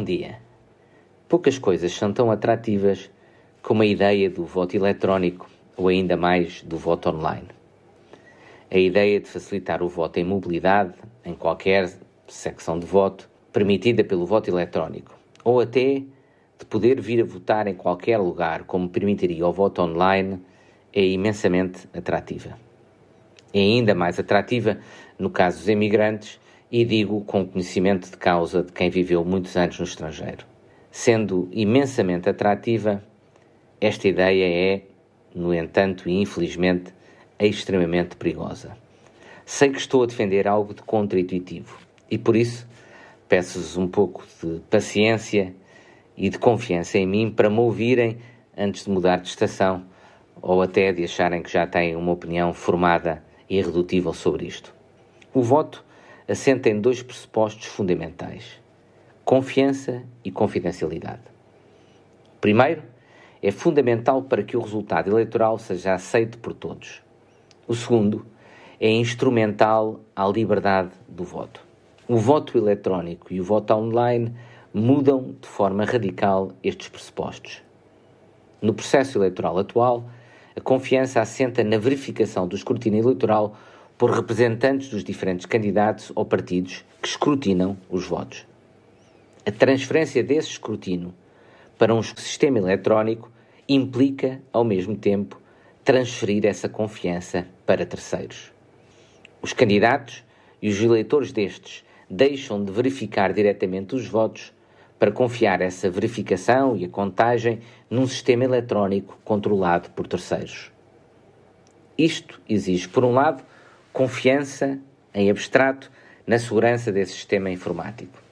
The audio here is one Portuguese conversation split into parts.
bom dia. Poucas coisas são tão atrativas como a ideia do voto eletrónico ou ainda mais do voto online. A ideia de facilitar o voto em mobilidade, em qualquer secção de voto, permitida pelo voto eletrónico, ou até de poder vir a votar em qualquer lugar, como permitiria o voto online, é imensamente atrativa. É ainda mais atrativa no caso dos imigrantes e digo com conhecimento de causa de quem viveu muitos anos no estrangeiro. Sendo imensamente atrativa, esta ideia é, no entanto e infelizmente, extremamente perigosa. Sei que estou a defender algo de contra-intuitivo e por isso peço-vos um pouco de paciência e de confiança em mim para me ouvirem antes de mudar de estação ou até de acharem que já têm uma opinião formada e irredutível sobre isto. O voto assenta em dois pressupostos fundamentais: confiança e confidencialidade. Primeiro, é fundamental para que o resultado eleitoral seja aceito por todos. O segundo, é instrumental à liberdade do voto. O voto eletrónico e o voto online mudam de forma radical estes pressupostos. No processo eleitoral atual, a confiança assenta na verificação do escrutínio eleitoral por representantes dos diferentes candidatos ou partidos que escrutinam os votos. A transferência desse escrutínio para um sistema eletrónico implica, ao mesmo tempo, transferir essa confiança para terceiros. Os candidatos e os eleitores destes deixam de verificar diretamente os votos para confiar essa verificação e a contagem num sistema eletrónico controlado por terceiros. Isto exige, por um lado, confiança em abstrato na segurança desse sistema informático.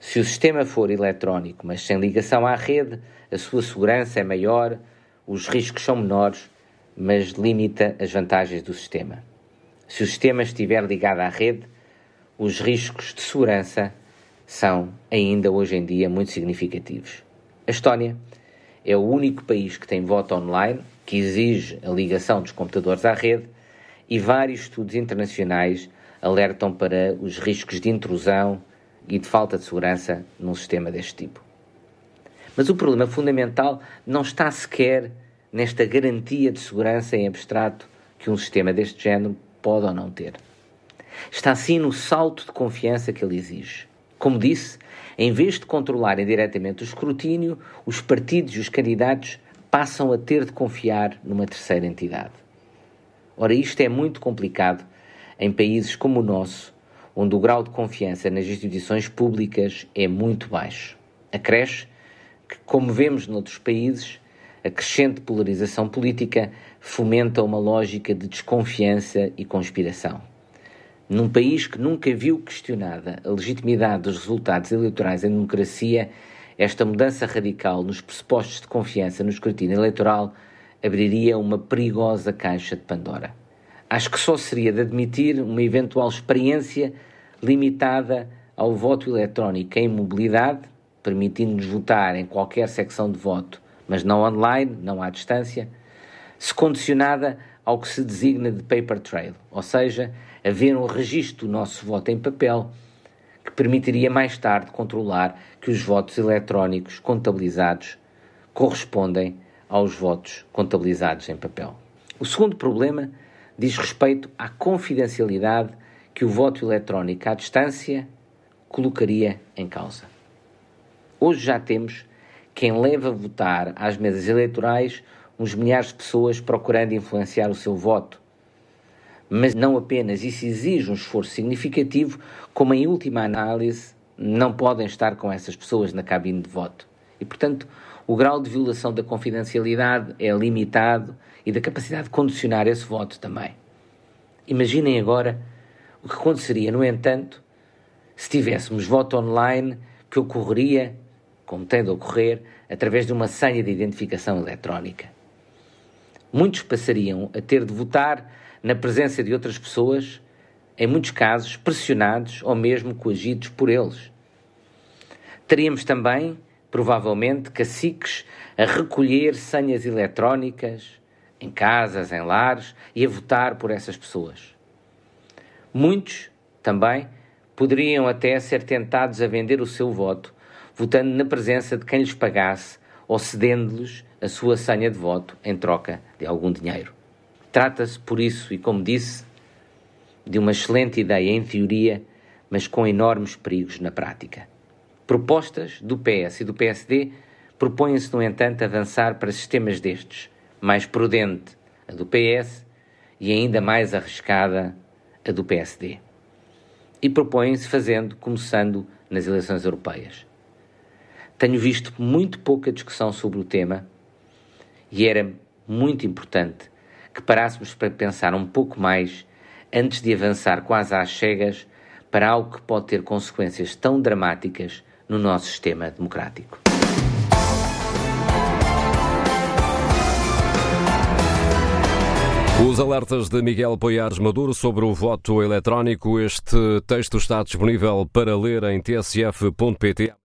Se o sistema for eletrónico, mas sem ligação à rede, a sua segurança é maior, os riscos são menores, mas limita as vantagens do sistema. Se o sistema estiver ligado à rede, os riscos de segurança são ainda hoje em dia muito significativos. A Estónia é o único país que tem voto online, que exige a ligação dos computadores à rede e vários estudos internacionais alertam para os riscos de intrusão e de falta de segurança num sistema deste tipo. Mas o problema fundamental não está sequer nesta garantia de segurança em abstrato que um sistema deste género pode ou não ter. Está sim no salto de confiança que ele exige. Como disse, em vez de controlarem diretamente o escrutínio, os partidos e os candidatos passam a ter de confiar numa terceira entidade. Ora, isto é muito complicado em países como o nosso, onde o grau de confiança nas instituições públicas é muito baixo. Acresce que, como vemos noutros países, a crescente polarização política fomenta uma lógica de desconfiança e conspiração. Num país que nunca viu questionada a legitimidade dos resultados eleitorais em democracia, esta mudança radical nos pressupostos de confiança no escrutínio eleitoral abriria uma perigosa caixa de Pandora. Acho que só seria de admitir uma eventual experiência limitada ao voto eletrónico em mobilidade, permitindo-nos votar em qualquer secção de voto, mas não online, não à distância, se condicionada ao que se designa de paper trail, ou seja, haver um registro do nosso voto em papel que permitiria mais tarde controlar que os votos eletrónicos contabilizados correspondem aos votos contabilizados em papel. O segundo problema diz respeito à confidencialidade que o voto eletrónico à distância colocaria em causa. Hoje já temos quem leva a votar às mesas eleitorais uns milhares de pessoas procurando influenciar o seu voto. Mas não apenas isso exige um esforço significativo, como em última análise não podem estar com essas pessoas na cabine de voto. E, portanto, o grau de violação da confidencialidade é limitado e da capacidade de condicionar esse voto também. Imaginem agora o que aconteceria, no entanto, se tivéssemos voto online que ocorreria, como tem de ocorrer, através de uma senha de identificação eletrónica. Muitos passariam a ter de votar na presença de outras pessoas, em muitos casos pressionados ou mesmo coagidos por eles. Teríamos também provavelmente caciques a recolher senhas eletrónicas em casas, em lares e a votar por essas pessoas. Muitos também poderiam até ser tentados a vender o seu voto, votando na presença de quem lhes pagasse ou cedendo-lhes a sua senha de voto em troca de algum dinheiro. Trata-se, por isso, e como disse, de uma excelente ideia em teoria, mas com enormes perigos na prática. Propostas do PS e do PSD propõem-se, no entanto, avançar para sistemas destes, mais prudente a do PS e ainda mais arriscada a do PSD. E propõem-se fazendo, começando nas eleições europeias. Tenho visto muito pouca discussão sobre o tema e era muito importante que parássemos para pensar um pouco mais antes de avançar quase às cegas para algo que pode ter consequências tão dramáticas no nosso sistema democrático. Os alertas de Miguel Poiares Maduro sobre o voto eletrónico. Este texto está disponível para ler em tsf.pt.